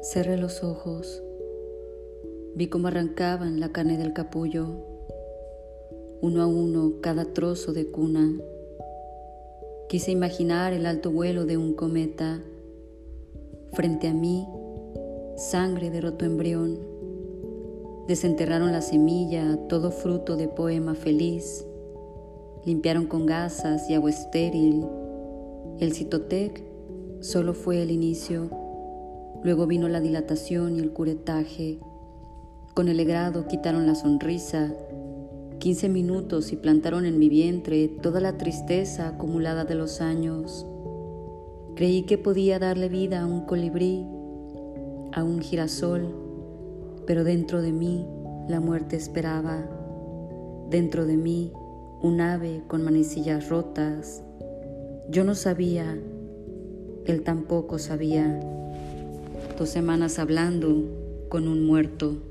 Cerré los ojos. Vi cómo arrancaban la carne del capullo, uno a uno cada trozo de cuna. Quise imaginar el alto vuelo de un cometa. Frente a mí, sangre de roto embrión. Desenterraron la semilla, todo fruto de poema feliz. Limpiaron con gasas y agua estéril. El citotec solo fue el inicio. Luego vino la dilatación y el curetaje. Con el legrado quitaron la sonrisa, quince minutos y plantaron en mi vientre toda la tristeza acumulada de los años. Creí que podía darle vida a un colibrí, a un girasol, pero dentro de mí la muerte esperaba. Dentro de mí un ave con manecillas rotas. Yo no sabía, él tampoco sabía. Dos semanas hablando con un muerto.